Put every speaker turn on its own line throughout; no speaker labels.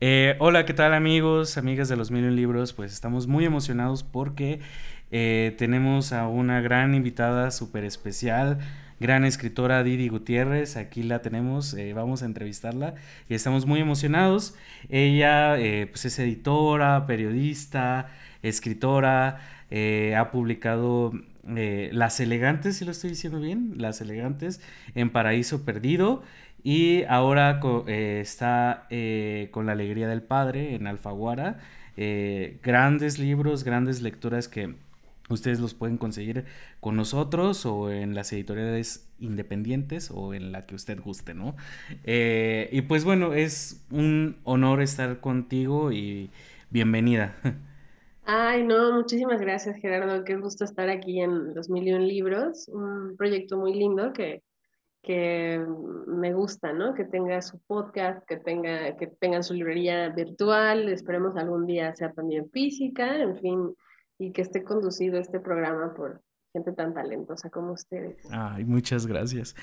Eh, hola, ¿qué tal amigos, amigas de los Million Libros? Pues estamos muy emocionados porque eh, tenemos a una gran invitada súper especial, gran escritora Didi Gutiérrez, aquí la tenemos, eh, vamos a entrevistarla y estamos muy emocionados. Ella pues es editora, periodista, escritora, ha publicado Las Elegantes, si lo estoy diciendo bien, Las Elegantes en Paraíso Perdido y ahora eh, está eh, con La Alegría del Padre en Alfaguara. Eh, grandes libros, grandes lecturas que ustedes los pueden conseguir con nosotros o en las editoriales independientes o en la que usted guste, ¿no? y pues bueno, es un honor estar contigo y bienvenida.
Ay, no, muchísimas gracias Gerardo, qué gusto estar aquí en Los Million Libros, un proyecto muy lindo que que me gusta, ¿no? Que tenga su podcast, que tenga, que tengan su librería virtual, esperemos algún día sea también física, en fin, y que esté conducido este programa por gente tan talentosa como ustedes.
Ay, muchas gracias.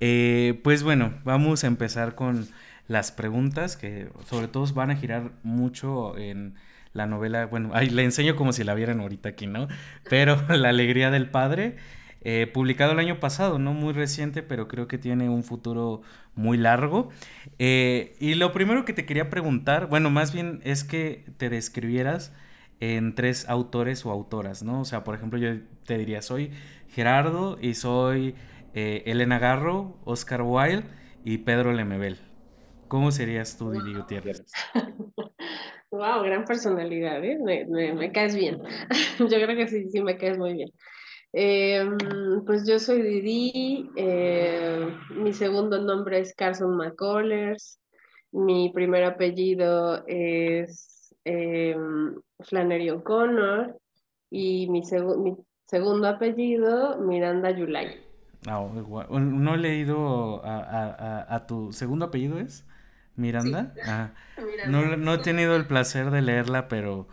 Eh, pues bueno, vamos a empezar con las preguntas que sobre todo van a girar mucho en la novela, bueno, ay, le enseño como si la vieran ahorita aquí, ¿no? Pero La alegría del padre eh, publicado el año pasado, no muy reciente, pero creo que tiene un futuro muy largo. Eh, y lo primero que te quería preguntar, bueno, más bien es que te describieras en tres autores o autoras, ¿no? O sea, por ejemplo, yo te diría, soy Gerardo y soy eh, Elena Garro, Oscar Wilde y Pedro Lemebel. ¿Cómo serías tú, Didi Gutiérrez?
Wow, gran personalidad, ¿eh? Me, me, caes bien. yo creo que sí, sí me caes muy bien. Em, pues yo soy Didi, eh, mi segundo nombre es Carson McCullers, mi primer apellido es em, Flannery O'Connor y mi, segundo apellido Miranda Yulay.
Ah, no he leído a, tu segundo apellido es Miranda. Ah, no, no he tenido el placer de leerla, pero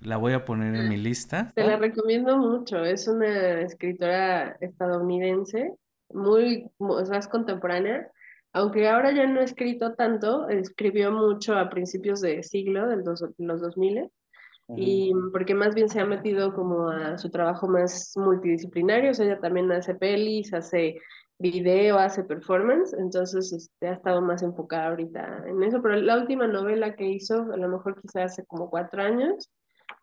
la voy a poner en mi lista.
Te la recomiendo mucho. Es una escritora estadounidense, muy, más contemporánea. Aunque ahora ya no ha escrito tanto, escribió mucho a principios de siglo, de los, los 2000, y porque más bien se ha metido como a su trabajo más multidisciplinario, o sea, ella también hace pelis, hace video, hace performance, entonces este, ha estado más enfocada ahorita en eso, pero la última novela que hizo, a lo mejor quizás hace como cuatro años,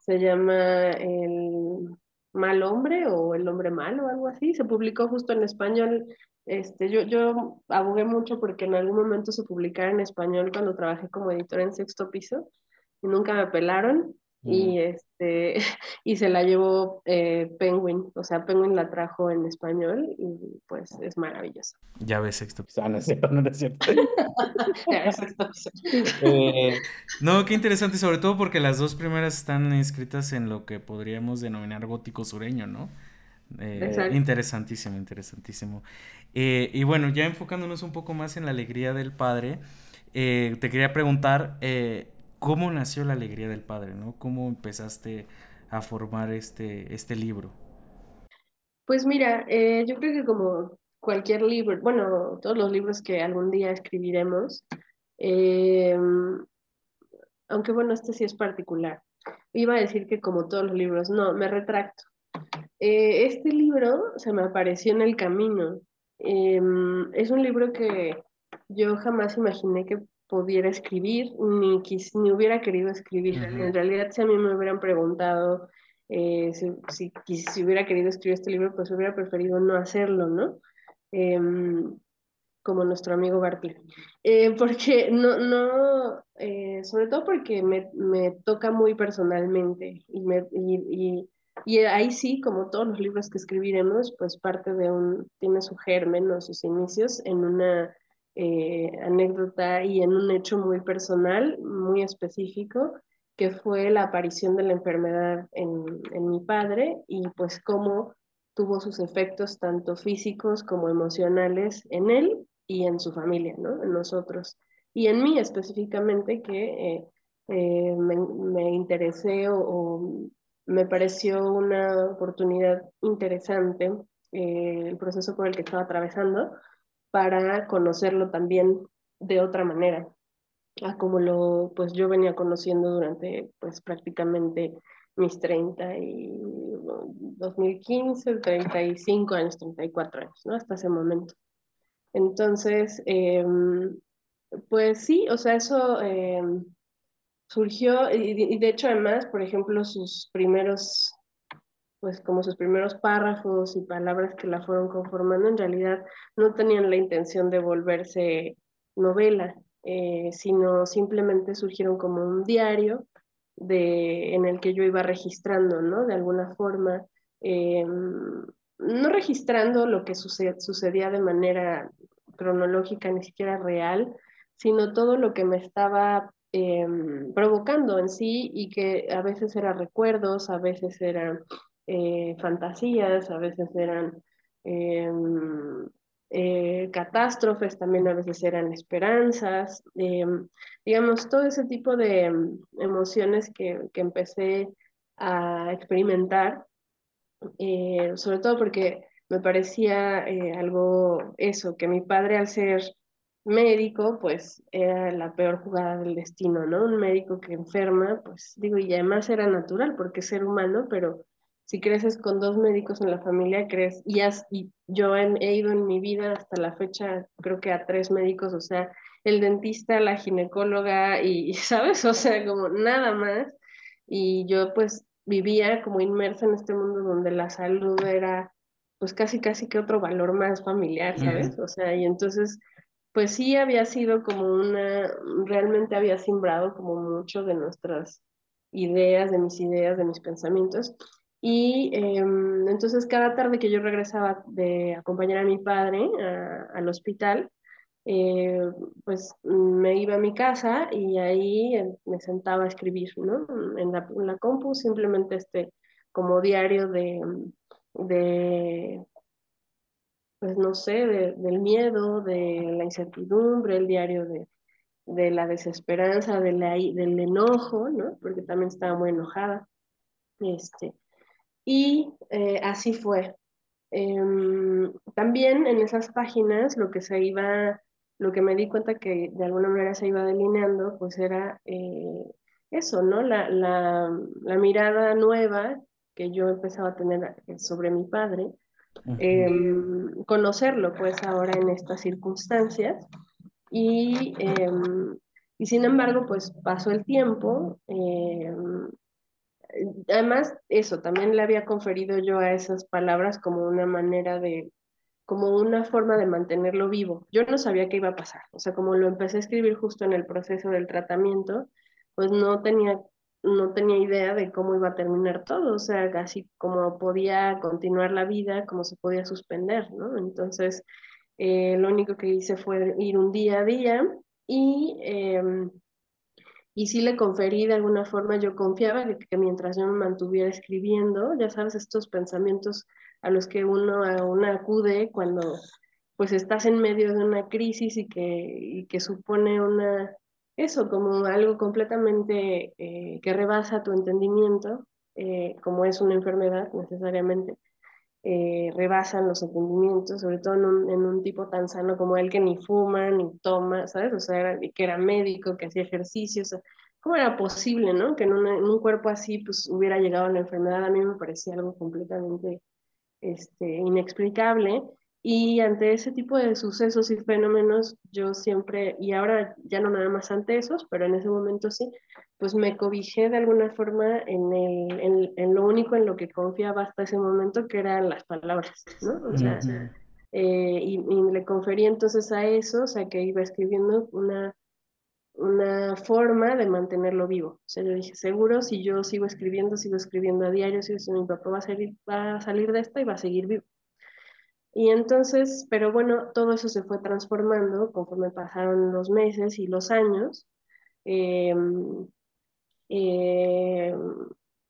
se llama El mal hombre o El hombre malo, algo así. Se publicó justo en español. Este, yo, yo abogué mucho porque en algún momento se publicara en español cuando trabajé como editora en Sexto Piso y nunca me y este y se la llevó eh, Penguin, o sea, Penguin la trajo en español y pues es maravilloso.
Ya ves sexto piso. Ah, no es cierto, no es cierto. Eh, no, qué interesante, sobre todo porque las dos primeras están escritas en lo que podríamos denominar gótico sureño, ¿no? Eh, interesantísimo, interesantísimo. y bueno, ya enfocándonos un poco más en la alegría del padre, te quería preguntar, ¿Cómo nació la alegría del padre, no? ¿Cómo empezaste a formar este, este libro?
Pues mira, eh, yo creo que como cualquier libro, bueno, todos los libros que algún día escribiremos, em, aunque bueno, este sí es particular. Iba a decir que como todos los libros, no, me retracto. Eh, este libro se me apareció en el camino. Em, es un libro que yo jamás imaginé que pudiera escribir, ni, ni hubiera querido escribir. En realidad, si a mí me hubieran preguntado eh, si, si, hubiera querido escribir este libro, pues hubiera preferido no hacerlo, ¿no? Em, como nuestro amigo Barty. Eh, porque no, no eh, sobre todo porque me, me, toca muy personalmente y, me, y, y, ahí sí, como todos los libros que escribiremos, pues parte de un, tiene su germen o sus inicios en una eh, anécdota y en un hecho muy personal, muy específico, que fue la aparición de la enfermedad en, en mi padre y pues cómo tuvo sus efectos tanto físicos como emocionales en él y en su familia, ¿no? En nosotros. Y en mí específicamente que eh, eh, me, me, interesé o, me pareció una oportunidad interesante el proceso por el que estaba atravesando para conocerlo también de otra manera. a como lo, pues yo venía conociendo durante, pues prácticamente mis 30 y 2015, 35 años, 34 años, ¿no? Hasta ese momento. Entonces, eh, pues sí, o sea, eso eh, surgió, y, de hecho además, por ejemplo, sus primeros, pues como sus primeros párrafos y palabras que la fueron conformando, en realidad no tenían la intención de volverse novela, eh, sino simplemente surgieron como un diario de, en el que yo iba registrando, ¿no? De alguna forma, eh, no registrando lo que suced, sucedía de manera cronológica, ni siquiera real, sino todo lo que me estaba eh, provocando en sí y que a veces eran recuerdos, a veces eran eh, fantasías, a veces eran eh, eh, catástrofes, también a veces eran esperanzas, eh, digamos, todo ese tipo de emociones que, que empecé a experimentar, eh, sobre todo porque me parecía algo eso, que mi padre al ser médico, pues era la peor jugada del destino, ¿no? Un médico que enferma, pues digo, y además era natural porque es ser humano, pero si creces con dos médicos en la familia, crees, y, has, y yo he, he, ido en mi vida hasta la fecha, creo que a tres médicos, o sea, el dentista, la ginecóloga y, ¿sabes? O sea, como nada más. Y yo pues vivía como inmersa en este mundo donde la salud era pues casi, casi que otro valor más familiar, ¿sabes? Uh -huh. O sea, y entonces pues sí había sido como una, realmente había simbrado como mucho de nuestras ideas, de mis ideas, de mis pensamientos. Y eh, entonces cada tarde que yo regresaba de acompañar a mi padre a, al hospital, eh, pues me iba a mi casa y ahí me sentaba a escribir, ¿no? En la, en compu, simplemente este, como diario de, de pues no sé, de, del miedo, de la incertidumbre, el diario de, de la desesperanza, de la, del enojo, ¿no? Porque también estaba muy enojada. Este, y eh, así fue. Eh, también en esas páginas lo que se iba, lo que me di cuenta que de alguna manera se iba delineando, pues era eh, eso, ¿no? La, la, la, mirada nueva que yo empezaba a tener sobre mi padre, eh, conocerlo pues ahora en estas circunstancias y, eh, y sin embargo pues pasó el tiempo eh, además, eso, también le había conferido yo a esas palabras como una manera de, como una forma de mantenerlo vivo. Yo no sabía qué iba a pasar, o sea, como lo empecé a escribir justo en el proceso del tratamiento, pues no tenía, no tenía idea de cómo iba a terminar todo, o sea, así como podía continuar la vida, como se podía suspender, ¿no? Entonces, eh, lo único que hice fue ir un día a día y... Eh, y sí le conferí de alguna forma, yo confiaba que, que, mientras yo me mantuviera escribiendo, ya sabes, estos pensamientos a los que uno a una acude cuando pues estás en medio de una crisis y que, y que supone una, eso, como algo completamente eh, que rebasa tu entendimiento, eh, como es una enfermedad necesariamente, eh, rebasan los entendimientos, sobre todo en un, en un, tipo tan sano como él que ni fuma, ni toma, ¿sabes? O sea, era, que era médico, que hacía ejercicios. ¿Cómo era posible, no? Que en, en, un cuerpo así, pues, hubiera llegado a la enfermedad. A mí me parecía algo completamente este, inexplicable. Y ante ese tipo de sucesos y fenómenos, yo siempre, y ahora ya no nada más ante esos, pero en ese momento sí, pues me cobijé de alguna forma en, el, en, en, lo único en lo que confiaba hasta ese momento, que eran las palabras, ¿no? O sea, uh -huh. eh, y, y, le conferí entonces a eso, o sea, que iba escribiendo una, una forma de mantenerlo vivo. O sea, yo dije, seguro, si yo sigo escribiendo, sigo escribiendo a diario, si mi papá va a, salir, va a salir de esta y va a seguir vivo. Y entonces, pero bueno, todo eso se fue transformando conforme pasaron los meses y los años. Eh, eh,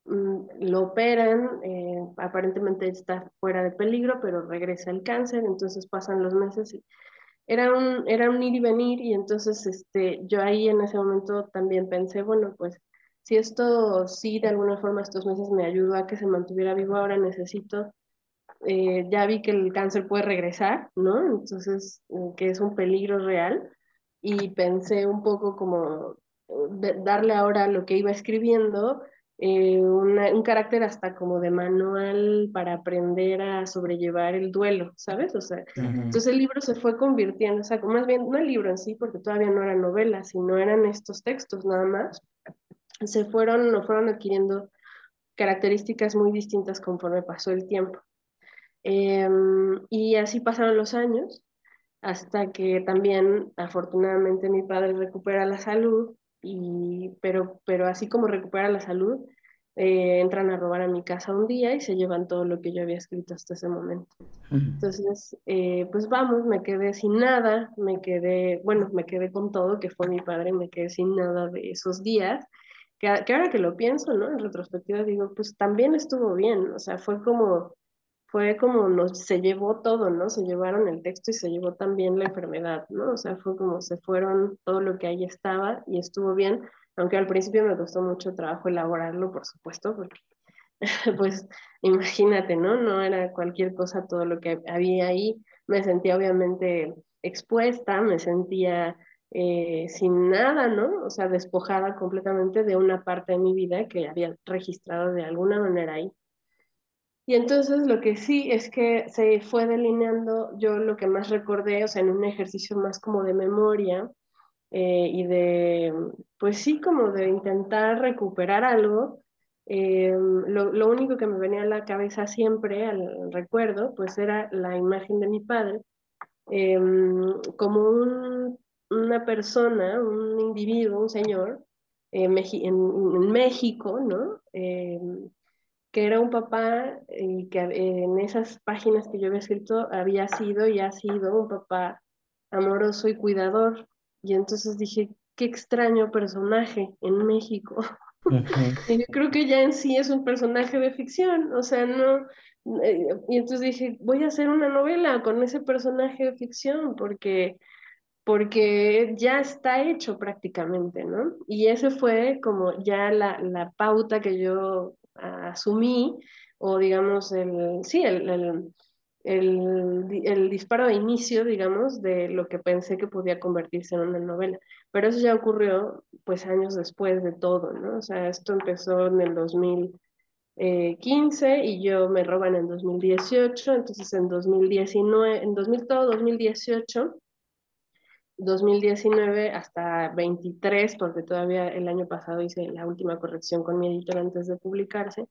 lo operan, eh, aparentemente está fuera de peligro, pero regresa el cáncer, entonces pasan los meses era un, era un ir y venir y entonces este, yo ahí en ese momento también pensé, bueno, pues si esto sí de alguna forma estos meses me ayudó a que se mantuviera vivo, ahora necesito, eh, ya vi que el cáncer puede regresar, ¿no? Entonces, eh, que es un peligro real, y pensé un poco como eh, darle ahora lo que iba escribiendo eh, una, un carácter hasta como de manual para aprender a sobrellevar el duelo, ¿sabes? O sea, entonces el libro se fue convirtiendo, o sea, más bien no el libro en sí, porque todavía no era novela, sino eran estos textos nada más, se fueron, no fueron adquiriendo características muy distintas conforme pasó el tiempo. Eh, y así pasaron los años hasta que también afortunadamente mi padre recupera la salud, y, pero, pero así como recupera la salud, eh, entran a robar a mi casa un día y se llevan todo lo que yo había escrito hasta ese momento. Entonces, eh, pues vamos, me quedé sin nada, me quedé, bueno, me quedé con todo, que fue mi padre, me quedé sin nada de esos días, que, que ahora que lo pienso, ¿no? En retrospectiva digo, pues también estuvo bien, o sea, fue como fue como nos, se llevó todo, ¿no? Se llevaron el texto y se llevó también la enfermedad, ¿no? O sea, fue como se fueron todo lo que ahí estaba y estuvo bien, aunque al principio me costó mucho trabajo elaborarlo, por supuesto, porque pues imagínate, ¿no? No era cualquier cosa todo lo que había ahí. Me sentía obviamente expuesta, me sentía eh, sin nada, ¿no? O sea, despojada completamente de una parte de mi vida que había registrado de alguna manera ahí. Y entonces lo que sí es que se fue delineando, yo lo que más recordé, o sea, en un ejercicio más como de memoria eh, y de, pues sí, como de intentar recuperar algo, eh, lo, lo, único que me venía a la cabeza siempre, al recuerdo, pues era la imagen de mi padre, eh, como un, una persona, un individuo, un señor, en, en, México, ¿no? Que era un papá y que en esas páginas que yo había escrito había sido y ha sido un papá amoroso y cuidador. Y entonces dije, qué extraño personaje en México. y yo creo que ya en sí es un personaje de ficción, o sea, no... Eh, y entonces dije, voy a hacer una novela con ese personaje de ficción porque porque ya está hecho prácticamente, ¿no? Y ese fue como ya la, la pauta que yo asumí, o digamos, el, sí, el, el, el, el, disparo de inicio, digamos, de lo que pensé que podía convertirse en una novela. Pero eso ya ocurrió, pues, años después de todo, ¿no? O sea, esto empezó en el 2015 y yo me roban en 2018, entonces en 2019, en 2000, todo 2018 2019 hasta 23, porque todavía el año pasado hice la última corrección con mi editor antes de publicarse,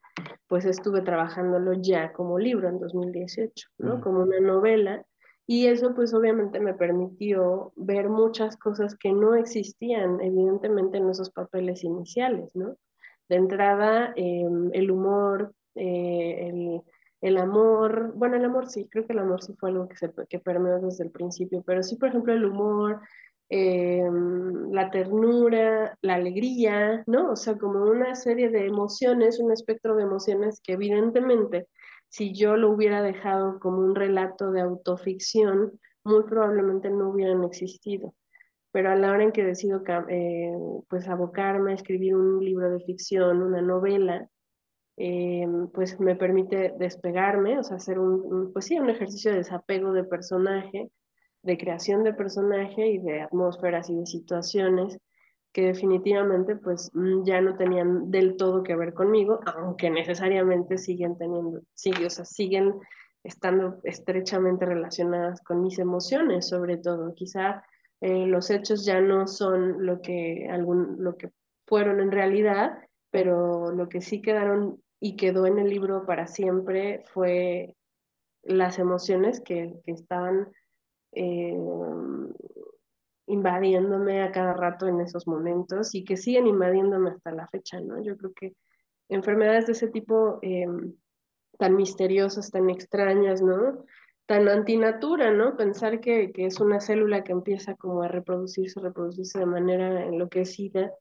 pues estuve trabajándolo ya como libro en 2018, ¿no? Como una novela. Y eso pues obviamente me permitió ver muchas cosas que no existían evidentemente en esos papeles iniciales, ¿no? De entrada, eh, el humor, eh, el el amor, bueno, el amor sí, creo que el amor sí fue algo que, se, que permeó desde el principio, pero sí, por ejemplo, el humor, em, la ternura, la alegría, ¿no? O sea, como una serie de emociones, un espectro de emociones que evidentemente, si yo lo hubiera dejado como un relato de autoficción, muy probablemente no hubieran existido. Pero a la hora en que decido eh, pues abocarme a escribir un libro de ficción, una novela, eh, pues me permite despegarme, o sea, hacer un, pues sí, un ejercicio de desapego de personaje, de creación de personaje y de atmósferas y de situaciones que definitivamente pues mm, ya no tenían del todo que ver conmigo, aunque necesariamente siguen teniendo, sigue, o sea, siguen estando estrechamente relacionadas con mis emociones, sobre todo. Quizá eh, los hechos ya no son lo que, algún, lo que fueron en realidad, pero lo que sí quedaron y quedó en el libro para siempre fue las emociones que, que estaban eh, invadiéndome a cada rato en esos momentos y que siguen invadiéndome hasta la fecha, ¿no? Yo creo que enfermedades de ese tipo eh, tan misteriosas, tan extrañas, ¿no? Tan antinatura, ¿no? Pensar que, que, es una célula que empieza como a reproducirse, reproducirse de manera enloquecida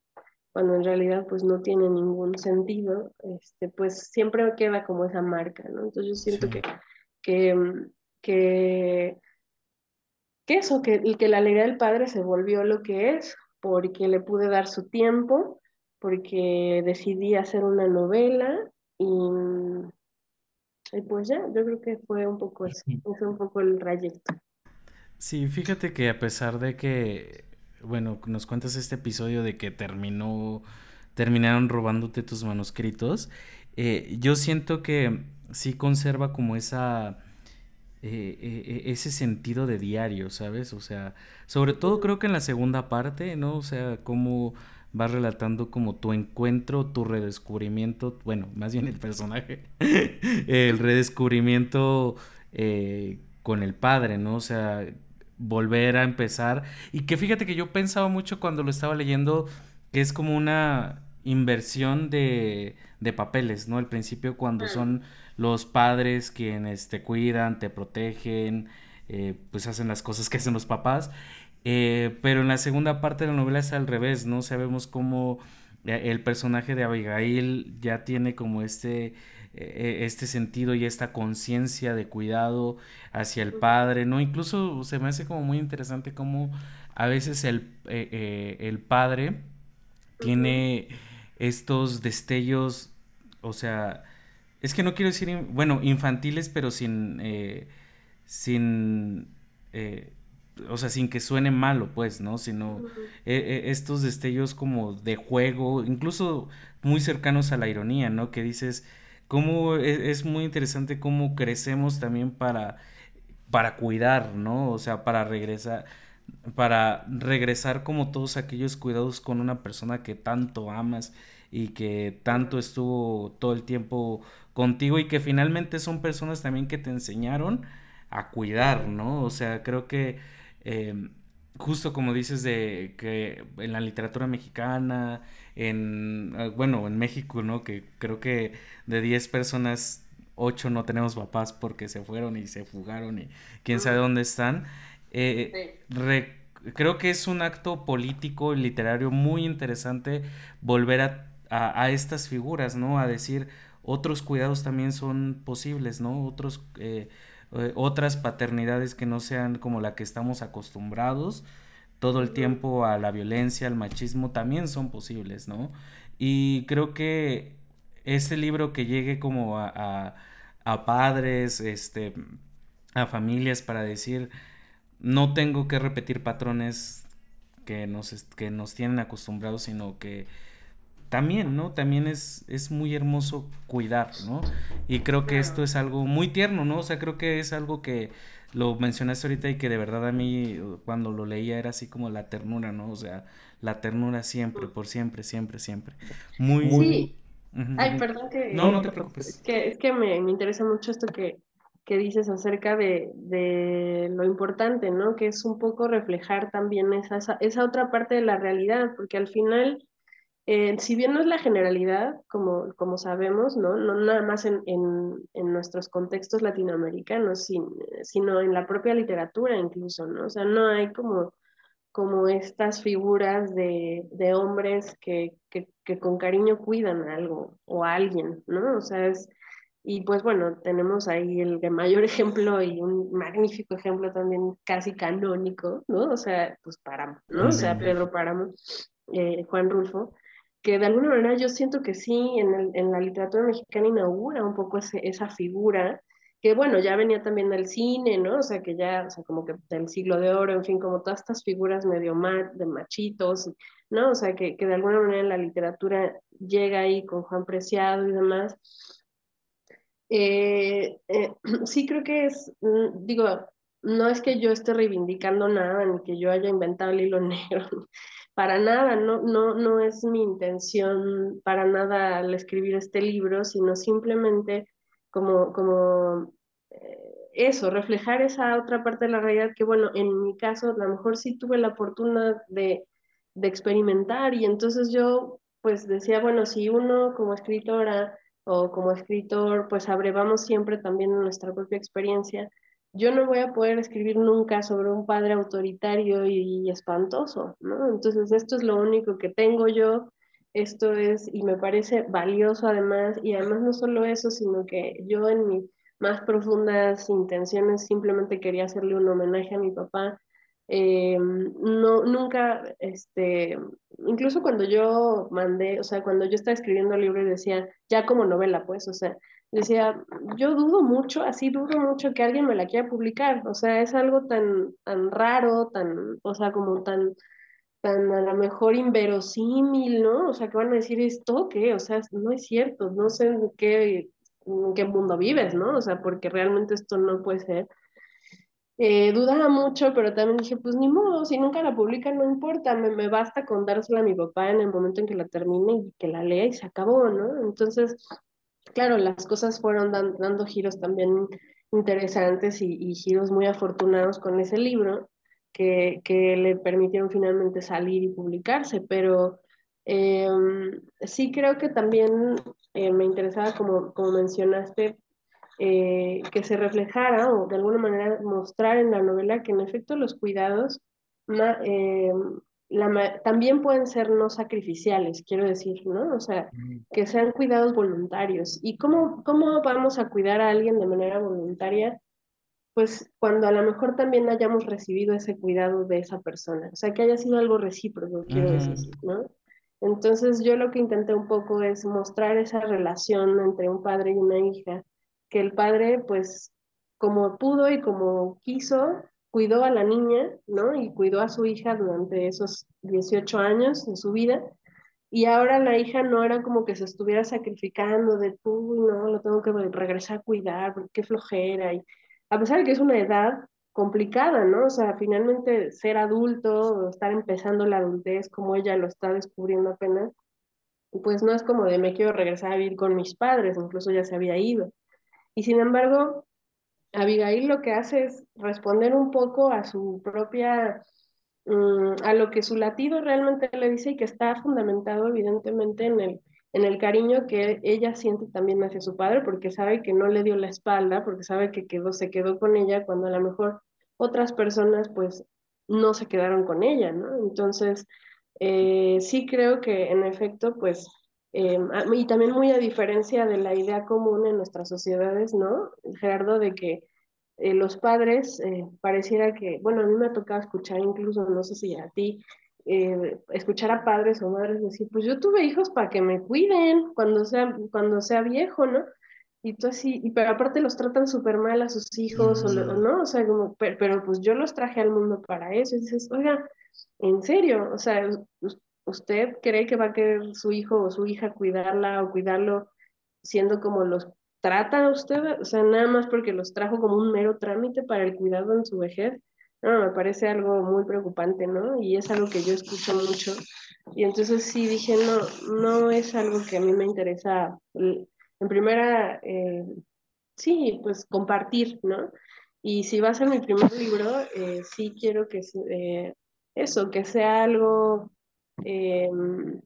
cuando en realidad pues no tiene ningún sentido, este, pues siempre queda como esa marca, ¿no? Entonces yo siento que, que, que, que, eso, que, que la alegría del padre se volvió lo que es, porque le pude dar su tiempo, porque decidí hacer una novela y, y pues ya, yo creo que fue un poco eso, fue un poco el trayecto.
Sí, fíjate que a pesar de que bueno, nos cuentas este episodio de que terminó, terminaron robándote tus manuscritos, eh, yo siento que sí conserva como esa, eh, eh, ese sentido de diario, ¿sabes? O sea, sobre todo creo que en la segunda parte, ¿no? O sea, cómo vas relatando como tu encuentro, tu redescubrimiento, bueno, más bien el personaje, el redescubrimiento con el padre, ¿no? O sea, volver a empezar. Y que fíjate que yo pensaba mucho cuando lo estaba leyendo que es como una inversión de, de papeles, ¿no? Al principio cuando mm. son los padres quienes te cuidan, te protegen, eh, pues hacen las cosas que hacen los papás. Eh, pero en la segunda parte de la novela es al revés, ¿no? Sabemos cómo eh, el personaje de Abigail ya tiene como este este sentido y esta conciencia de cuidado hacia el padre, ¿no? Incluso se me hace como muy interesante cómo a veces el, eh, eh, el padre tiene estos destellos, o sea, es que no quiero decir, bueno, infantiles, pero sin, eh, sin, o sea, sin que suene malo, pues, ¿no? Sino estos destellos como de juego, incluso muy cercanos a la ironía, ¿no? Que dices, cómo e, es, muy interesante cómo crecemos también para, para cuidar, ¿no? O sea, para regresar, para regresar como todos aquellos cuidados con una persona que tanto amas y que tanto estuvo todo el tiempo contigo y que finalmente son personas también que te enseñaron a cuidar, ¿no? O sea, creo que em, justo como dices de que en la literatura mexicana, en, ah, bueno, en México, ¿no? Que creo que de 10 personas, 8 no tenemos papás porque se fueron y se fugaron y quién sabe dónde están. Eh, creo que es un acto político y literario muy interesante volver a, a, estas figuras, ¿no? A decir, otros cuidados también son posibles, ¿no? Otros... Eh, eh, otras paternidades que no sean como la que estamos acostumbrados todo el tiempo a la violencia, al machismo, también son posibles, ¿no? Y creo que este libro que llegue como a, a, padres, este, a familias para decir, no tengo que repetir patrones que nos, que nos tienen acostumbrados, sino que también, ¿no? También es, es muy hermoso cuidar, ¿no? Y creo que esto es algo muy tierno, ¿no? O sea, creo que es algo que lo mencionaste ahorita y que de verdad a mí cuando lo leía era así como la ternura, ¿no? O sea, la ternura siempre, por siempre, siempre, siempre. Muy,
muy... Ay, perdón que...
No, no te preocupes.
Que, es que me, me interesa mucho esto que, que dices acerca de, de, lo importante, ¿no? Que es un poco reflejar también esa, esa otra parte de la realidad, porque al final eh, si bien no es la generalidad, como, como sabemos, ¿no? no nada más en, en, en nuestros contextos latinoamericanos, sino en la propia literatura incluso, ¿no? O sea, no hay como, como estas figuras de, de hombres que, que, que, con cariño cuidan algo o a alguien, ¿no? O sea, es... Y pues bueno, tenemos ahí el mayor ejemplo y un magnífico ejemplo también casi canónico, ¿no? O sea, pues Páramo, ¿no? O sea, Pedro Páramo, eh, Juan Rulfo, que de alguna manera yo siento que sí, en, el, en la literatura mexicana inaugura un poco ese, esa figura, que bueno, ya venía también del cine, ¿no? O sea, que ya, o sea, como que del siglo de oro, en fin, como todas estas figuras medio de machitos, ¿no? O sea, que, que de alguna manera la literatura llega ahí con Juan Preciado y demás. Eh, eh, sí creo que es, mm, digo, no es que yo esté reivindicando nada, ni que yo haya inventado el hilo negro, para nada, no, no, no es mi intención para nada al escribir este libro, sino simplemente como, como eh, eso, reflejar esa otra parte de la realidad que, bueno, en mi caso, a lo mejor sí tuve la fortuna de, de experimentar y entonces yo, pues decía, bueno, si uno como escritora o como escritor, pues abrevamos siempre también nuestra propia experiencia, yo no voy a poder escribir nunca sobre un padre autoritario y, espantoso, ¿no? Entonces esto es lo único que tengo yo, esto es, y me parece valioso además, y además no solo eso, sino que yo en mis más profundas intenciones simplemente quería hacerle un homenaje a mi papá. Eh, no, nunca, este, incluso cuando yo mandé, o sea, cuando yo estaba escribiendo el libro y decía, ya como novela, pues, o sea, decía, yo dudo mucho, así dudo mucho que alguien me la quiera publicar, o sea, es algo tan, tan raro, tan, o sea, como tan, tan a lo mejor inverosímil, ¿no? O sea, que van a decir esto, ¿qué? O sea, no es cierto, no sé en qué, qué mundo vives, ¿no? O sea, porque realmente esto no puede ser. Eh, dudaba mucho, pero también dije, pues ni modo, si nunca la publican, no importa, me, me basta con dársela a mi papá en el momento en que la termine y que la lea y se acabó, ¿no? Entonces, claro, las cosas fueron dando giros también interesantes y, giros muy afortunados con ese libro que, que le permitieron finalmente salir y publicarse, pero eh, sí creo que también eh, me interesaba, como, como mencionaste, eh, que se reflejara o de alguna manera mostrar en la novela que en efecto los cuidados eh, la, también pueden ser no sacrificiales, quiero decir, ¿no? O sea, que sean cuidados voluntarios. ¿Y cómo, cómo vamos a cuidar a alguien de manera voluntaria? Pues cuando a lo mejor también hayamos recibido ese cuidado de esa persona, o sea, que haya sido algo recíproco, quiero decir, ¿no? Entonces yo lo que intenté un poco es mostrar esa relación entre un padre y una hija, que el padre, pues, como pudo y como quiso, cuidó a la niña, ¿no? Y cuidó a su hija durante esos 18 años de su vida. Y ahora la hija no era como que se estuviera sacrificando de, uy, no, lo tengo que regresar a cuidar, porque qué flojera. Y a pesar de que es una edad complicada, ¿no? O sea, finalmente ser adulto, estar empezando la adultez como ella lo está descubriendo apenas, pues no es como de me quiero regresar a vivir con mis padres, incluso ya se había ido. Y sin embargo, Abigail lo que hace es responder un poco a su propia, mm, a lo que su latido realmente le dice y que está fundamentado evidentemente en el, en el cariño que ella siente también hacia su padre, porque sabe que no le dio la espalda, porque sabe que quedó, se quedó con ella cuando a lo mejor otras personas pues no se quedaron con ella, ¿no? Entonces, eh, sí creo que en efecto pues Em, y también muy a diferencia de la idea común en nuestras sociedades, ¿no, Gerardo? De que eh, los padres eh, pareciera que, bueno, a mí me ha tocado escuchar incluso, no sé si a ti, eh, escuchar a padres o madres decir, pues yo tuve hijos para que me cuiden cuando sea, cuando sea viejo, ¿no? Y tú así, y, pero aparte los tratan súper mal a sus hijos, o, ¿no? O sea, como, pero, pero, pues yo los traje al mundo para eso. Y dices, oiga, en serio, o sea, ¿Usted cree que va a querer su hijo o su hija cuidarla o cuidarlo siendo como los trata usted? O sea, nada más porque los trajo como un mero trámite para el cuidado en su vejez. No, me parece algo muy preocupante, ¿no? Y es algo que yo escucho mucho. Y entonces sí dije, no, no es algo que a mí me interesa. En primera, eh, sí, pues compartir, ¿no? Y si va a ser mi primer libro, eh, sí quiero que eh, eso, que sea algo Em,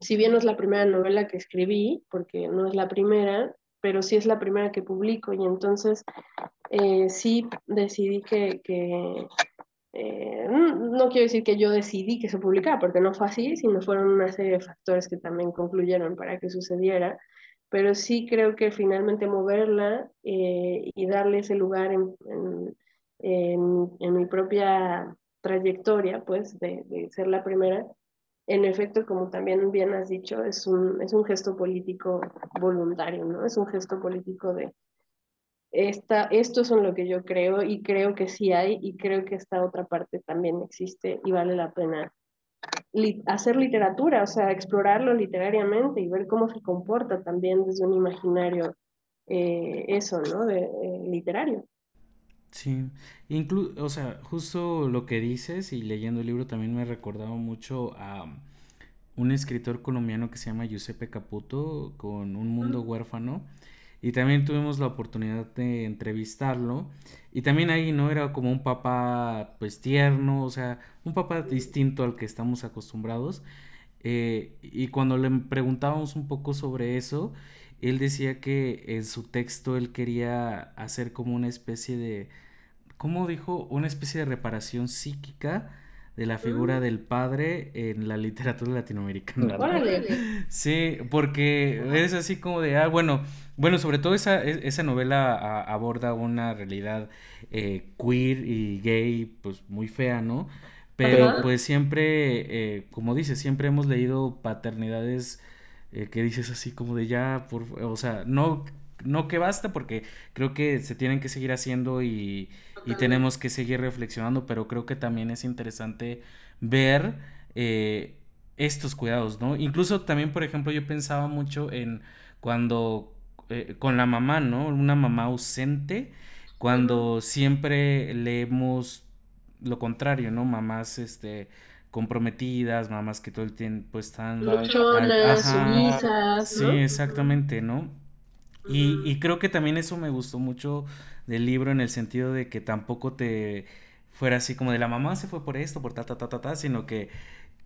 si bien no es la primera novela que escribí, porque no es la primera, pero sí es la primera que publico y entonces eh, sí decidí que, eh, no quiero decir que yo decidí que se publicara, porque no fue así, sino fueron una serie de factores que también concluyeron para que sucediera, pero sí creo que finalmente moverla eh, y darle ese lugar en, en, mi propia trayectoria, pues, de, de ser la primera, en efecto, como también bien has dicho, es un, es un gesto político voluntario, ¿no? Es un gesto político de, esta, esto es en lo que yo creo y creo que sí hay y creo que esta otra parte también existe y vale la pena hacer literatura, o sea, explorarlo literariamente y ver cómo se comporta también desde un imaginario eh, eso, ¿no? De, eh, literario.
Sí, inclu o sea, justo lo que dices y leyendo el libro también me ha recordado mucho a un escritor colombiano que se llama Giuseppe Caputo con Un Mundo Huérfano y también tuvimos la oportunidad de entrevistarlo y también ahí no era como un papá pues tierno, o sea, un papá distinto al que estamos acostumbrados eh, y cuando le preguntábamos un poco sobre eso, él decía que en su texto él quería hacer como una especie de ¿cómo dijo? Una especie de reparación psíquica de la figura mm. del padre en la literatura latinoamericana. Sí, porque es así como de, ah, bueno, bueno, sobre todo esa, esa novela aborda una realidad eh, queer y gay, pues muy fea, ¿no? Pero pues siempre, eh, como dices, siempre hemos leído paternidades eh, que dices así como de ya, por, o sea, no, no que basta porque creo que se tienen que seguir haciendo y, y tenemos que seguir reflexionando, pero creo que también es interesante ver eh, estos cuidados, ¿no? Incluso también, por ejemplo, yo pensaba mucho en cuando eh, con la mamá, ¿no? Una mamá ausente, cuando siempre leemos lo contrario, ¿no? Mamás, este, comprometidas, mamás que todo el tiempo están...
Luchonas, sumisas,
Sí, exactamente, ¿no? Y, y creo que también eso me gustó mucho del libro en el sentido de que tampoco te fuera así como de la mamá se fue por esto, por ta, ta, ta, ta, ta, sino que,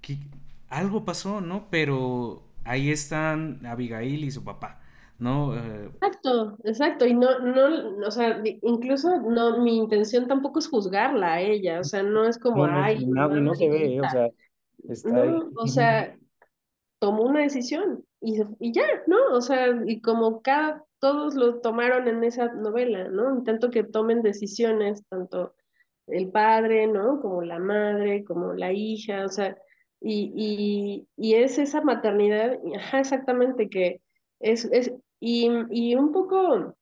que algo pasó, ¿no? Pero ahí están Abigail y su papá, ¿no? Eh,
Exacto, exacto. Y no, no, o sea, incluso no, mi intención tampoco es juzgarla a ella, o sea, no es como,
No, no,
ay,
no, no se ve. O sea, está ahí.
No, o sea, tomó una decisión y, y ya, ¿no? O sea, y como cada, todos lo tomaron en esa novela, ¿no? Intento que tomen decisiones, tanto el padre, ¿no? Como la madre, como la hija, o sea, y, y, y es esa maternidad, ajá, exactamente, que es, es, y, y un poco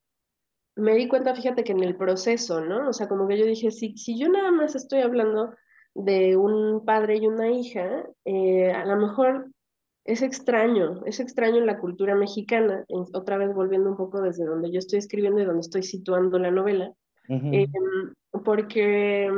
me di cuenta, fíjate que en el proceso, ¿no? O sea, como que yo dije, si, si yo nada más estoy hablando de un padre y una hija, eh, a lo mejor es extraño, es extraño en la cultura mexicana, en- otra vez volviendo un poco desde donde yo estoy escribiendo y donde estoy situando la novela, eh,
Ujú.
porque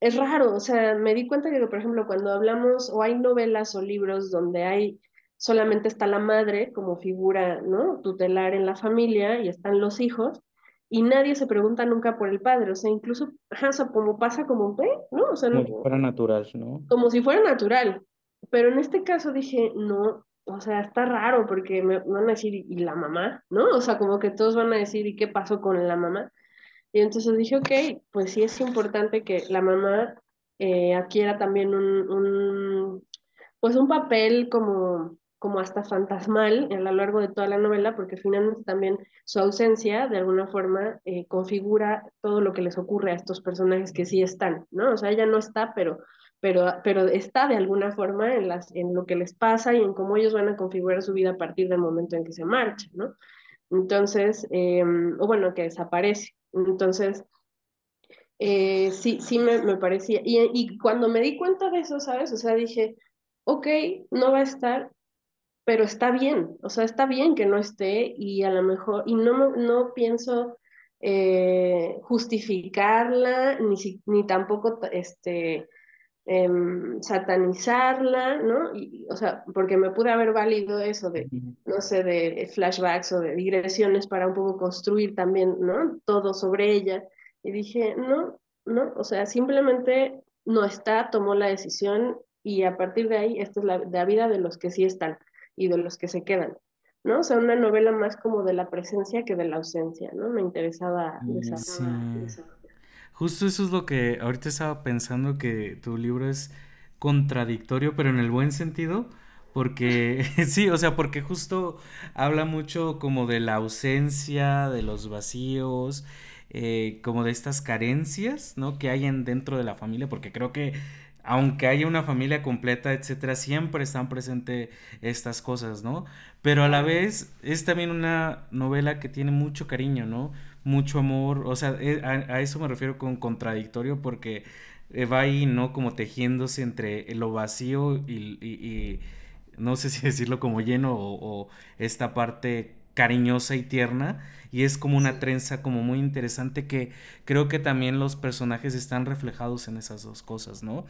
es raro, o sea, me di cuenta que, por ejemplo, cuando hablamos o hay novelas o libros donde hay solamente está la madre como figura, ¿no? tutelar en la familia y están los hijos y nadie se pregunta nunca por el padre, o sea, incluso, ajá, o sea, como pasa como, ¿eh? ¿no? O sea,
Como si fuera natural, ¿no?
como si fuera natural. Pero en este caso dije, no, o sea, está raro porque me van a decir, ¿y la mamá? ¿No? O sea, como que todos van a decir, ¿y qué pasó con la mamá? Y entonces dije, ok, pues sí es importante que la mamá eh, adquiera también un, un, pues un papel como, como hasta fantasmal a lo largo de toda la novela, porque finalmente también su ausencia de alguna forma eh, configura todo lo que les ocurre a estos personajes que sí están, ¿no? O sea, ella no está, pero, pero, pero está de alguna forma en, las, en lo que les pasa y en cómo ellos van a configurar su vida a partir del momento en que se marcha, ¿no? Entonces, eh, o bueno, que desaparece. Entonces, eh, sí, sí me, me parecía. Y, y cuando me di cuenta de eso, ¿sabes? O sea, dije, ok, no va a estar, pero está bien. O sea, está bien que no esté y a lo mejor, y no, no pienso eh, justificarla, ni, si- ni tampoco este, em, satanizarla, ¿no? Y, o sea, porque me pude haber valido eso de, no sé, de flashbacks o de digresiones para un poco construir también, ¿no? Todo sobre ella. Y dije, no, no, o sea, simplemente no está, tomó la decisión y a partir de ahí, esta es la, la vida de los que sí están y de los que se quedan. ¿no? O sea, una novela más como de la presencia que de la ausencia, ¿no? Me interesaba
Mm,
sí.
desarrollar.
Justo eso es lo que ahorita estaba pensando que tu libro es contradictorio, pero en el buen sentido, porque sí, o sea, porque justo habla mucho como de la ausencia, de los vacíos, eh, como de estas carencias, ¿no? Que hay en, dentro de la familia, porque creo que aunque haya una familia completa, etcétera, siempre están presentes estas cosas, ¿no? Pero a la vez es también una novela que tiene mucho cariño, ¿no? Mucho amor, o sea, eh, a, a eso me refiero con contradictorio porque eh, va ahí, ¿no? Como tejiéndose entre lo vacío y, y- y no sé si decirlo como lleno o, o esta parte cariñosa y tierna y es como una trenza como muy interesante que creo que también los personajes están reflejados en esas dos cosas, ¿no?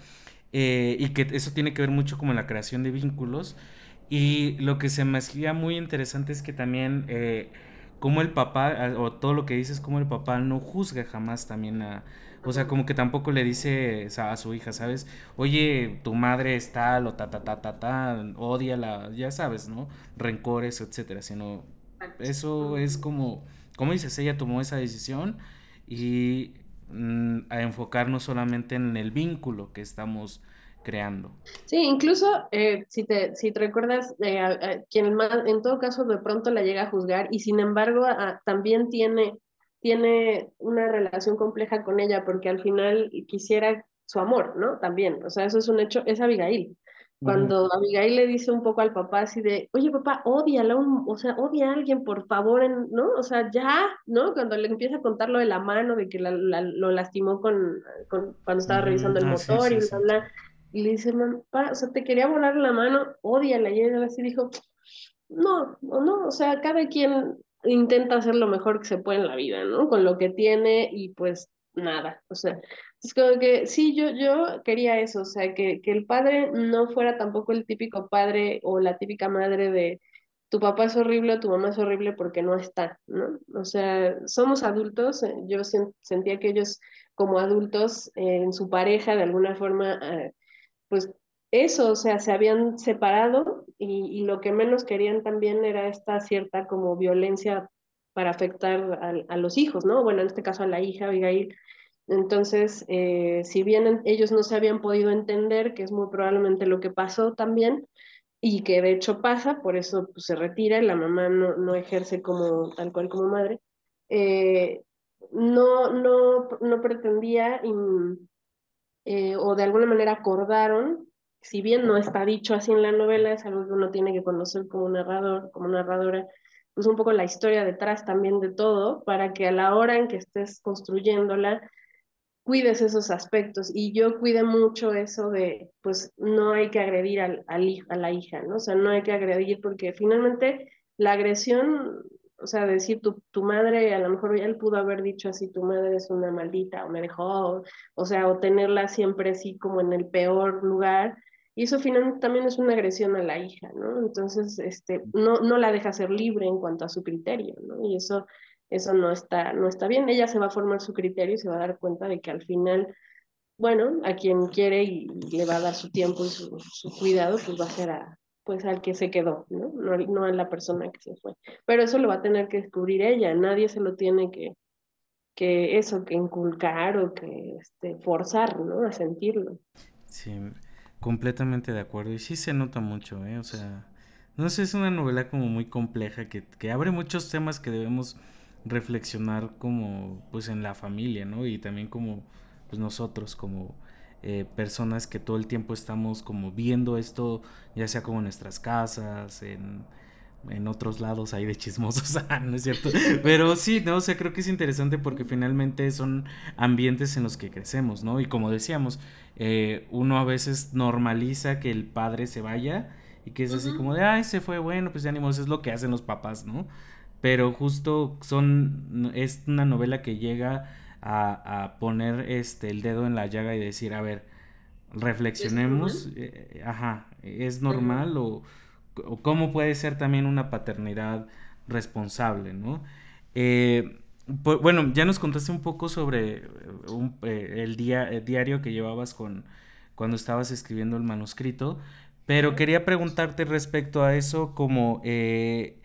Eh, y que eso tiene que ver mucho como la creación de vínculos y lo que se me hacía muy interesante es que también eh, como el papá, o todo lo que dices, como el papá no juzga jamás también a... O sea, como que tampoco le dice a, su hija, ¿sabes? Oye, tu madre es tal o ta ta ta ta ta, ódiala, ya sabes, ¿no? Rencores, etcétera, sino eso es como, como dices, ella tomó esa decisión y mm, a enfocarnos solamente en el vínculo que estamos creando.
Sí, incluso eh, si te, si te recuerdas, eh, a- a quien más, en todo caso de pronto la llega a juzgar y sin embargo a- también tiene, tiene una relación compleja con ella porque al final quisiera su amor, ¿no? También, o sea, eso es un hecho, es Abigail. Cuando Abigail le dice un poco al papá así de, oye papá, ódiala, un- o sea, odia a alguien, por favor, en- ¿no? O sea, ya, ¿no? Cuando le empieza a contar lo de la mano, de que la- la- lo lastimó con, con- cuando estaba revisando el
Ah, sí,
motor y
sí,
bla,
sí.
bla le dice, mamá, o sea, te quería volar la mano, odiala. Y ella así dijo, no, no, o sea, cada quien intenta hacer lo mejor que se puede en la vida, ¿no? Con lo que tiene y pues nada, o sea, es como que sí, yo, yo quería eso, o sea, que, que el padre no fuera tampoco el típico padre o la típica madre de tu papá es horrible o tu mamá es horrible porque no está, ¿no? O sea, somos adultos, eh, yo sentía que ellos como adultos eh, en su pareja de alguna forma, eh, pues eso, o sea, se habían separado y, y, lo que menos querían también era esta cierta como violencia para afectar a, a los hijos, ¿no? Bueno, en este caso a la hija, Abigail. Entonces, eh, si bien ellos no se habían podido entender, que es muy probablemente lo que pasó también, y que de hecho pasa, por eso pues, se retira y la mamá no, no ejerce como tal cual como madre, eh, no, no, no pretendía eh, o de alguna manera acordaron si bien no está dicho así en la novela, es algo que uno tiene que conocer como narrador, como narradora, pues un poco la historia detrás también de todo, para que a la hora en que estés construyéndola, cuides esos aspectos. Y yo cuide mucho eso de, pues no hay que agredir al, al a la hija, ¿no? O sea, no hay que agredir porque finalmente la agresión, o sea, decir tu, tu madre, a lo mejor él pudo haber dicho así, tu madre es una maldita o me dejó, o sea, o tenerla siempre así como en el peor lugar y eso finalmente también es una agresión a la hija, ¿no? Entonces, este, no, no la deja ser libre en cuanto a su criterio, ¿no? Y eso, eso no, está, no está bien. Ella se va a formar su criterio y se va a dar cuenta de que al final, bueno, a quien quiere y, le va a dar su tiempo y su, su, cuidado, pues va a ser a, pues al que se quedó, ¿no? ¿no? No a la persona que se fue. Pero eso lo va a tener que descubrir ella, nadie se lo tiene que, que eso, que inculcar o que este, forzar, ¿no? A sentirlo.
Sí. Completamente de acuerdo. Y sí se nota mucho, ¿eh? O sea, no sé, es una novela como muy compleja que, que abre muchos temas que debemos reflexionar como, pues, en la familia, ¿no? Y también como, pues, nosotros como eh, personas que todo el tiempo estamos como viendo esto, ya sea como en nuestras casas, en en otros lados hay de chismosos, ah, ¿no es cierto? Pero sí, no, o sea, creo que es interesante porque finalmente son ambientes en los que crecemos, ¿no? Y como decíamos, eh, uno a veces normaliza que el padre se vaya y que es así como de, ay, se fue, bueno, pues ya ánimos, es lo que hacen los papás, ¿no? Pero justo son, es una novela que llega a, a poner este, el dedo en la llaga y decir, a ver, reflexionemos, ¿Es eh, ajá, ¿es normal o o cómo puede ser también una paternidad responsable, ¿no? Eh, pues, bueno, ya nos contaste un poco sobre eh, un, eh, el, día, el diario que llevabas con, cuando estabas escribiendo el manuscrito, pero quería preguntarte respecto a eso como, eh,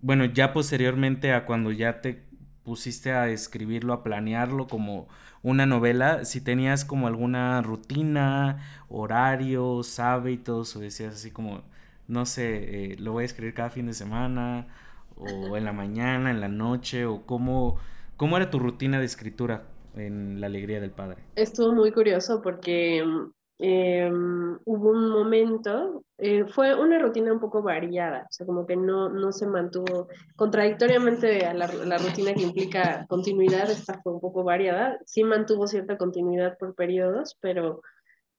bueno, ya posteriormente a cuando ya te pusiste a escribirlo, a planearlo como una novela, si tenías como alguna rutina, horarios, hábitos, o decías así como, no sé, eh, lo voy a escribir cada fin de semana, o en la mañana, en la noche, o cómo, cómo era tu rutina de escritura en La Alegría del Padre.
Estuvo muy curioso porque eh, hubo un momento, eh, fue una rutina un poco variada, o sea, como que no, no se mantuvo, contradictoriamente a la, la, rutina que implica continuidad, esta fue un poco variada, sí mantuvo cierta continuidad por periodos, pero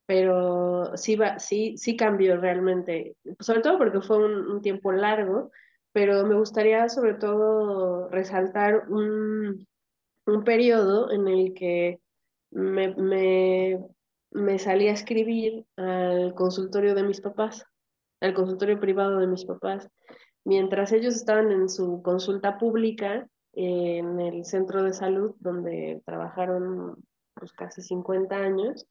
pero sí, va, sí, sí cambió realmente, sobre todo porque fue un, tiempo largo, pero me gustaría sobre todo resaltar un, un periodo en el que me, me salí a escribir al consultorio de mis papás, al consultorio privado de mis papás, mientras ellos estaban en su consulta pública en el centro de salud donde trabajaron pues, casi 50 años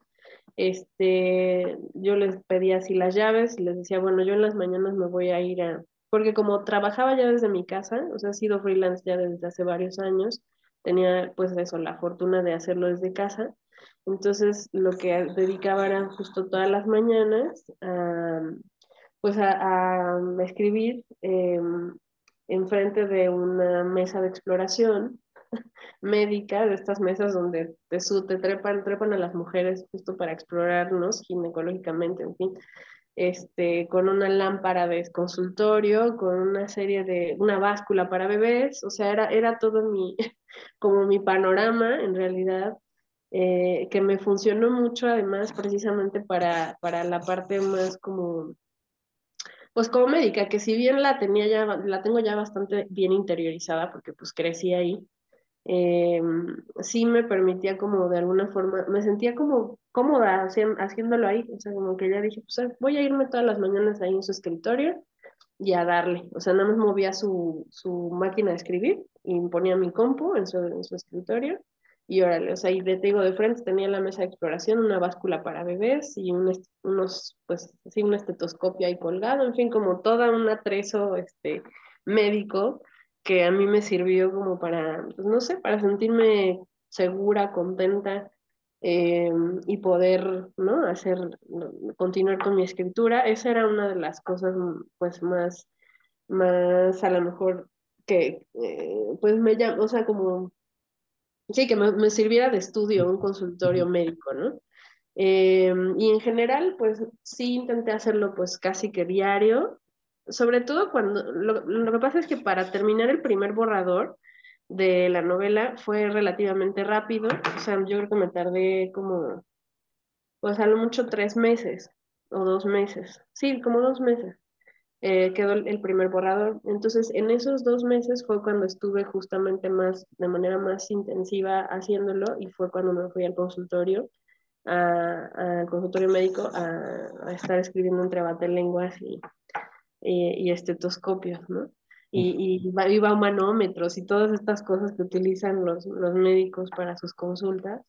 este, yo les pedía así las llaves y les decía, bueno, yo en las mañanas me voy a ir a, porque como trabajaba ya desde mi casa, o sea, he sido freelance ya desde hace varios años, tenía pues eso, la fortuna de hacerlo desde casa, entonces lo que dedicaba era justo todas las mañanas a, pues a, a escribir eh, enfrente de una mesa de exploración médica, de estas mesas donde te, te trepan, trepan a las mujeres justo para explorarnos ginecológicamente, en fin, este, con una lámpara de consultorio, con una serie de, una báscula para bebés, o sea, era, era todo mi, como mi panorama en realidad, eh, que me funcionó mucho además precisamente para, para la parte más como, pues como médica, que si bien la tenía ya, la tengo ya bastante bien interiorizada porque pues crecí ahí, eh, sí me permitía como de alguna forma, me sentía como cómoda haciéndolo ahí, o sea, como que ya dije, pues voy a irme todas las mañanas ahí en su escritorio y a darle, o sea, nada más movía su, su máquina de escribir y ponía mi compu en su, en su escritorio y órale, o sea, y te digo, de frente tenía la mesa de exploración, una báscula para bebés y un, unos, pues, sí, un estetoscopio ahí colgado, en fin, como toda un atrezo este, médico que a mí me sirvió como para, pues, no sé, para sentirme segura, contenta eh, y poder, ¿no? Hacer, continuar con mi escritura. Esa era una de las cosas, pues, más, más a lo mejor que, eh, pues, me llama, o sea, como sí, que me, sirviera de estudio, un consultorio médico, ¿no? Em, y en general, pues sí intenté hacerlo pues casi que diario, sobre todo cuando, lo, lo, que pasa es que para terminar el primer borrador de la novela fue relativamente rápido, o sea, yo creo que me tardé como, pues a lo mucho tres meses o dos meses, sí, como dos meses. Eh, quedó el, primer borrador. Entonces, en esos dos meses fue cuando estuve justamente más, de manera más intensiva haciéndolo y fue cuando me fui al consultorio, al consultorio médico, a, estar escribiendo entre lenguas y, y, estetoscopios, ¿no? Y, y a manómetros y todas estas cosas que utilizan los, los médicos para sus consultas.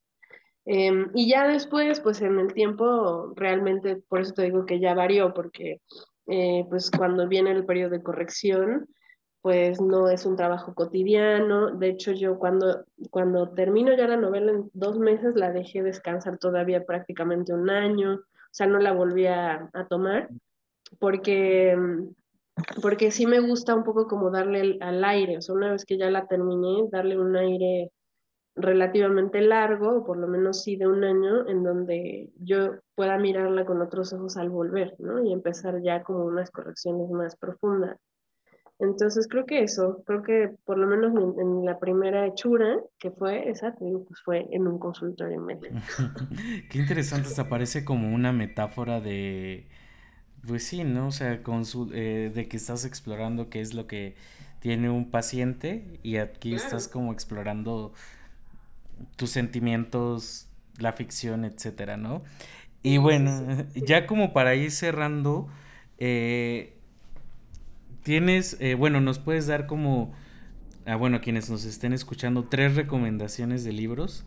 Em, y ya después, pues en el tiempo, realmente, por eso te digo que ya varió, porque eh, pues cuando viene el periodo de corrección, pues no es un trabajo cotidiano. De hecho, yo cuando, cuando termino ya la novela en dos meses, la dejé descansar todavía prácticamente un año, o sea, no la volví a, tomar, porque, porque sí me gusta un poco como darle al aire, o sea, una vez que ya la terminé, darle un aire relativamente largo, o por lo menos sí de un año, en donde yo pueda mirarla con otros ojos al volver, ¿no? Y empezar ya como unas correcciones más profundas. Entonces creo que eso, creo que por lo menos en, la primera hechura, que fue esa, pues fue en un consultorio médico.
Qué interesante, se parece como una metáfora de, pues sí, ¿no? O sea, eh, de que estás explorando qué es lo que tiene un paciente y aquí estás como explorando tus sentimientos, la ficción, etcétera, ¿no? Y bueno, ya como para ir cerrando, eh, tienes, eh, bueno, nos puedes dar como, ah, bueno, quienes nos estén escuchando, tres recomendaciones de libros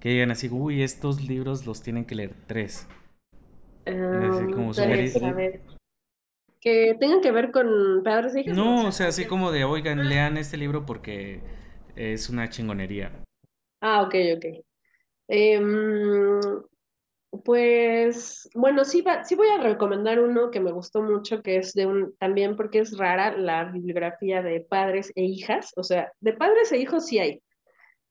que digan así, uy, estos libros los tienen que leer, tres.
como Que tengan que ver con padres e hijos.
No, o sea, así como de, oigan, lean este libro porque es una chingonería.
Ah, ok, ok. Em, pues, bueno, sí, sí voy a recomendar uno que me gustó mucho, que es de un, también porque es rara la bibliografía de padres e hijas, o sea, de padres e hijos sí hay,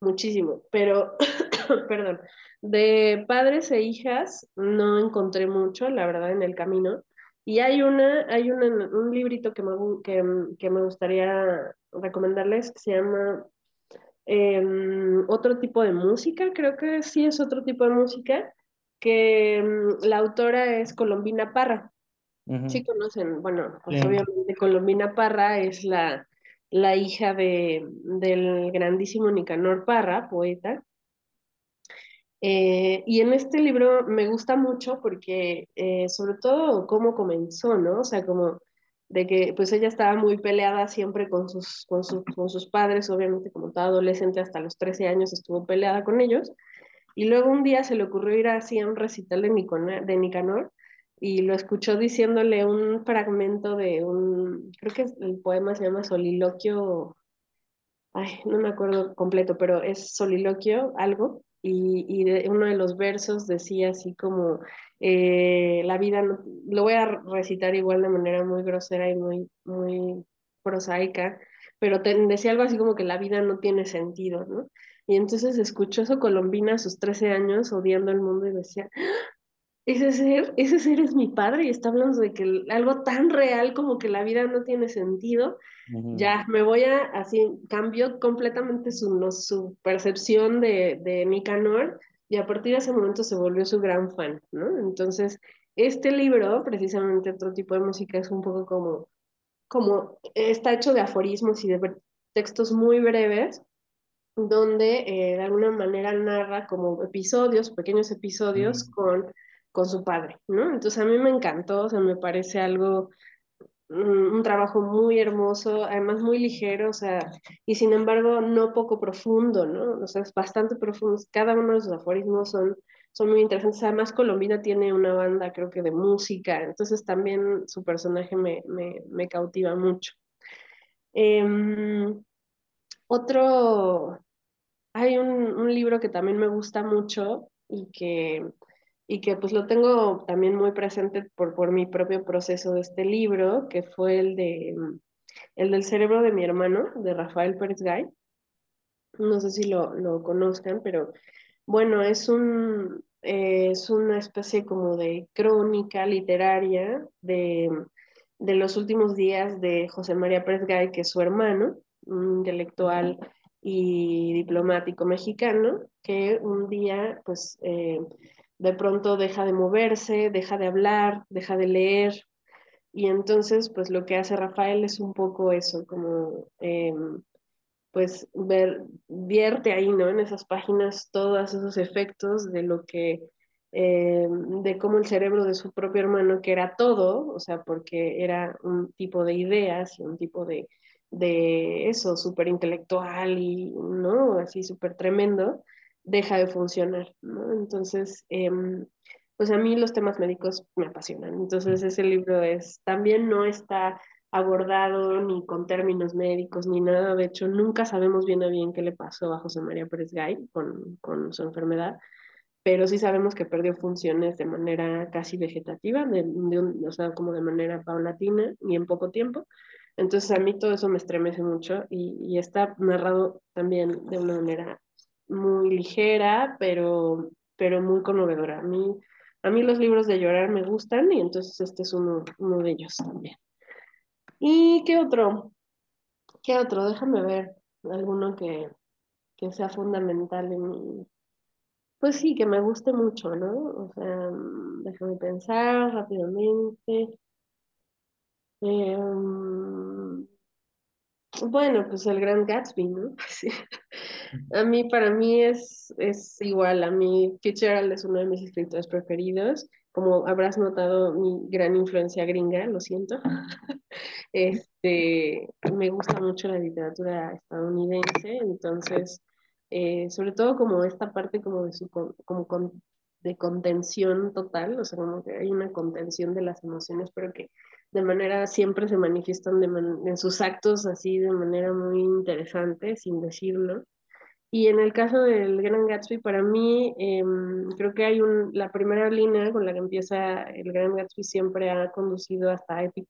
muchísimo, pero, perdón, de padres e hijas no encontré mucho, la verdad, en el camino. Y hay una, hay un librito que me, que, que me gustaría recomendarles que se llama Em, otro tipo de música, creo que sí es otro tipo de música, que em, la autora es Colombina Parra. Sí conocen, bueno, pues obviamente Colombina Parra es la, la hija de, del grandísimo Nicanor Parra, poeta. Eh, y en este libro me gusta mucho porque, eh, sobre todo, cómo comenzó, ¿no? O sea, como de que pues ella estaba muy peleada siempre con sus, con, con sus padres, obviamente como toda adolescente hasta los 13 años estuvo peleada con ellos, y luego un día se le ocurrió ir así a un recital de, de Nicanor y lo escuchó diciéndole un fragmento de un, creo que el poema se llama Soliloquio, ay, no me acuerdo completo, pero es Soliloquio, algo, y, y de, uno de los versos decía así como, eh, la vida, lo voy a recitar igual de manera muy grosera y muy, muy prosaica, pero decía algo así como que la vida no tiene sentido, ¿no? Y entonces escuchó eso Colombina a sus 13 años odiando el mundo y decía, ¡Ah! ese ser, ese ser es mi padre y está hablando de que algo tan real como que la vida no tiene sentido, ya me voy a, así, cambió completamente su, su percepción de, de Nicanor y a partir de ese momento se volvió su gran fan, ¿no? Entonces, este libro, precisamente otro tipo de música, es un poco como, como está hecho de aforismos y de textos muy breves, donde eh, de alguna manera narra como episodios, pequeños episodios con, con su padre, ¿no? Entonces a mí me encantó, o sea, me parece algo, un, un trabajo muy hermoso, además muy ligero, o sea, y sin embargo no poco profundo, ¿no? O sea, es bastante profundo, cada uno de sus aforismos son, son muy interesantes, además Colombina tiene una banda, creo que de música, entonces también su personaje me, me, me cautiva mucho. Eh, otro, hay un, un, libro que también me gusta mucho y que, y que pues lo tengo también muy presente por, por mi propio proceso de este libro, que fue el, de, el del cerebro de mi hermano, de Rafael Pérez Gay. No sé si lo, lo conozcan, pero bueno, es, un, eh, es una especie como de crónica literaria de, de los últimos días de José María Pérez Gay, que es su hermano un intelectual y diplomático mexicano que un día, pues, eh, de pronto deja de moverse, deja de hablar, deja de leer, y entonces, pues, lo que hace Rafael es un poco eso, como, eh, pues, ver, vierte ahí, ¿no? En esas páginas todos esos efectos de lo que eh, de cómo el cerebro de su propio hermano, que era todo, o sea, porque era un tipo de ideas y un tipo de, de eso, súper intelectual y, ¿no? Así súper tremendo, deja de funcionar, ¿no? Entonces, eh, pues a mí los temas médicos me apasionan. Entonces, ese libro es, también no está abordado ni con términos médicos ni nada. De hecho, nunca sabemos bien a bien qué le pasó a José María Pérez Gay con, con su enfermedad, pero sí sabemos que perdió funciones de manera casi vegetativa, de, de un, o sea, como de manera paulatina y en poco tiempo. Entonces a mí todo eso me estremece mucho y, y, está narrado también de una manera muy ligera, pero, pero muy conmovedora. A mí, a mí los libros de llorar me gustan y entonces este es uno, uno de ellos también. ¿Y qué otro? ¿Qué otro? Déjame ver alguno que, que sea fundamental en mi... Pues sí, que me guste mucho, ¿no? O sea, déjame pensar rápidamente. Eh, bueno, pues el Gran Gatsby, ¿no? Sí. A mí, para mí es, es igual, a mí Fitzgerald es uno de mis escritores preferidos, como habrás notado mi gran influencia gringa, lo siento. Este, me gusta mucho la literatura estadounidense, entonces, eh, sobre todo como esta parte como de su, como con, de contención total, o sea, como que hay una contención de las emociones, pero que de manera siempre se manifiestan de man en sus actos así de manera muy interesante, sin decirlo. Y en el caso del Gran Gatsby, para mí, eh, creo que hay un, la primera línea con la que empieza el Gran Gatsby siempre ha conducido hasta épico,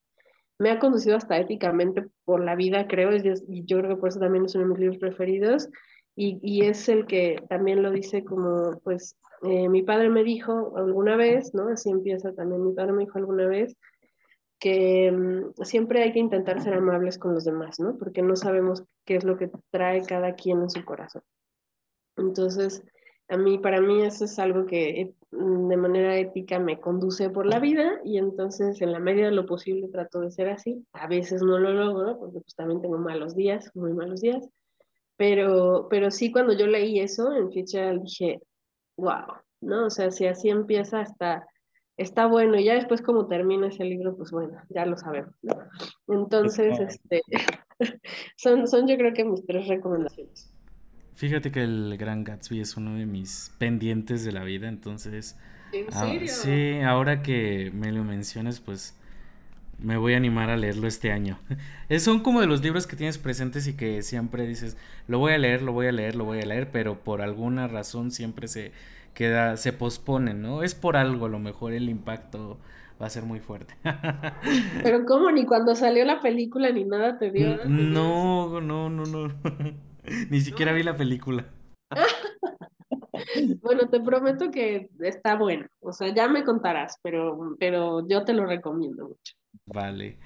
me ha conducido hasta éticamente por la vida, creo, y yo creo que por eso también es uno de mis libros preferidos, y, y es el que también lo dice como, pues, eh, mi padre me dijo alguna vez, ¿no? Así empieza también, mi padre me dijo alguna vez, que um, siempre hay que intentar ser amables con los demás, ¿no? Porque no sabemos qué es lo que trae cada quien en su corazón. Entonces, a mí, para mí eso es algo que de manera ética me conduce por la vida y entonces en la medida de lo posible trato de ser así. A veces no lo logro porque pues también tengo malos días, muy malos días, pero, pero sí cuando yo leí eso en Fitzgerald dije, wow, ¿no? O sea, si así empieza hasta está bueno, y ya después como termina ese libro, pues bueno, ya lo sabemos, ¿no? Entonces, este, son, son yo creo que mis tres recomendaciones.
Fíjate que el Gran Gatsby es uno de mis pendientes de la vida, entonces...
¿En serio?
Ah, sí, ahora que me lo mencionas, pues me voy a animar a leerlo este año. son como de los libros que tienes presentes y que siempre dices, lo voy a leer, lo voy a leer, lo voy a leer, pero por alguna razón siempre se queda, se posponen, ¿no? Es por algo, a lo mejor el impacto va a ser muy fuerte.
Pero ¿cómo? Ni cuando salió la película ni nada te dio.
No, no, no, no. Ni siquiera vi la película.
bueno, te prometo que está bueno. O sea, ya me contarás, pero, pero yo te lo recomiendo mucho.
Vale.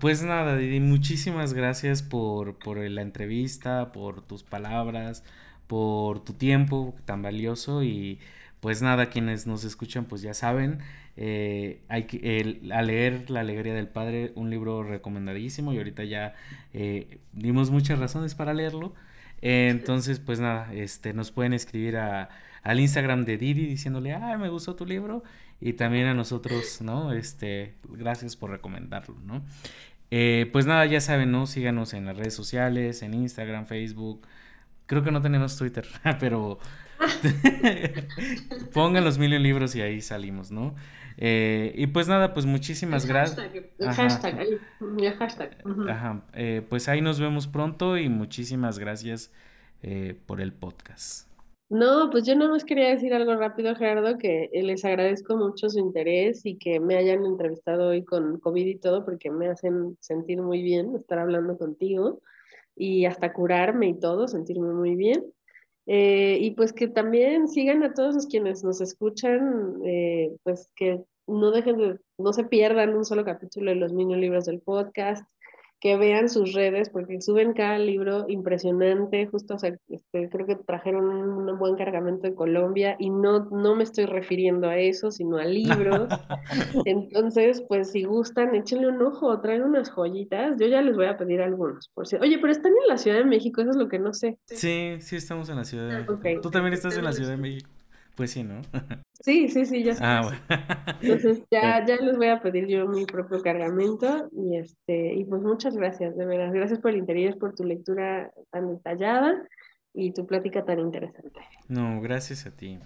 Pues nada, Didi, muchísimas gracias por, por la entrevista, por tus palabras, por tu tiempo tan valioso y pues nada, quienes nos escuchan pues ya saben, eh, hay que, a leer La Alegría del Padre, un libro recomendadísimo y ahorita ya eh, dimos muchas razones para leerlo. entonces, pues nada, este, nos pueden escribir a, al Instagram de Didi diciéndole, ah, me gustó tu libro y también a nosotros, ¿no? Este, gracias por recomendarlo, ¿no? Eh, pues nada, ya saben, ¿no? Síganos en las redes sociales, en Instagram, Facebook. Creo que no tenemos Twitter, pero pongan los mil libros y ahí salimos, ¿no? Eh, y pues nada, pues muchísimas gracias.
Hashtag, hashtag,
hashtag. Ajá. Eh, pues ahí nos vemos pronto y muchísimas gracias por el podcast.
No, pues yo nada más quería decir algo rápido, Gerardo, que les agradezco mucho su interés y que me hayan entrevistado hoy con COVID y todo, porque me hacen sentir muy bien estar hablando contigo y hasta curarme y todo, sentirme muy bien. Eh, y pues que también sigan a todos los quienes nos escuchan, eh, pues que no dejen de, no se pierdan un solo capítulo de los mini libros del podcast, que vean sus redes, porque suben cada libro impresionante, justo, o sea, este, creo que trajeron un buen cargamento de Colombia y no, no me estoy refiriendo a eso, sino a libros. Entonces, pues si gustan, échenle un ojo, traen unas joyitas, yo ya les voy a pedir algunos, por si... Oye, pero están en la Ciudad de México, eso es lo que no sé.
Sí, sí estamos en la Ciudad de México. Tú también estás en la Ciudad de México. Pues sí, ¿no?
Sí, sí, sí, ya Ah, bueno. Entonces ya, ya les voy a pedir yo mi propio cargamento y este, y pues muchas gracias, de verdad. Gracias por el interés, por tu lectura tan detallada y tu plática tan interesante.
No, gracias a ti.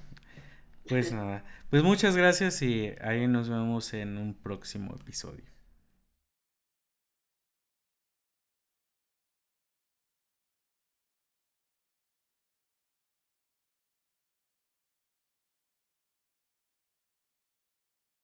Pues nada, pues muchas gracias y ahí nos vemos en un próximo episodio.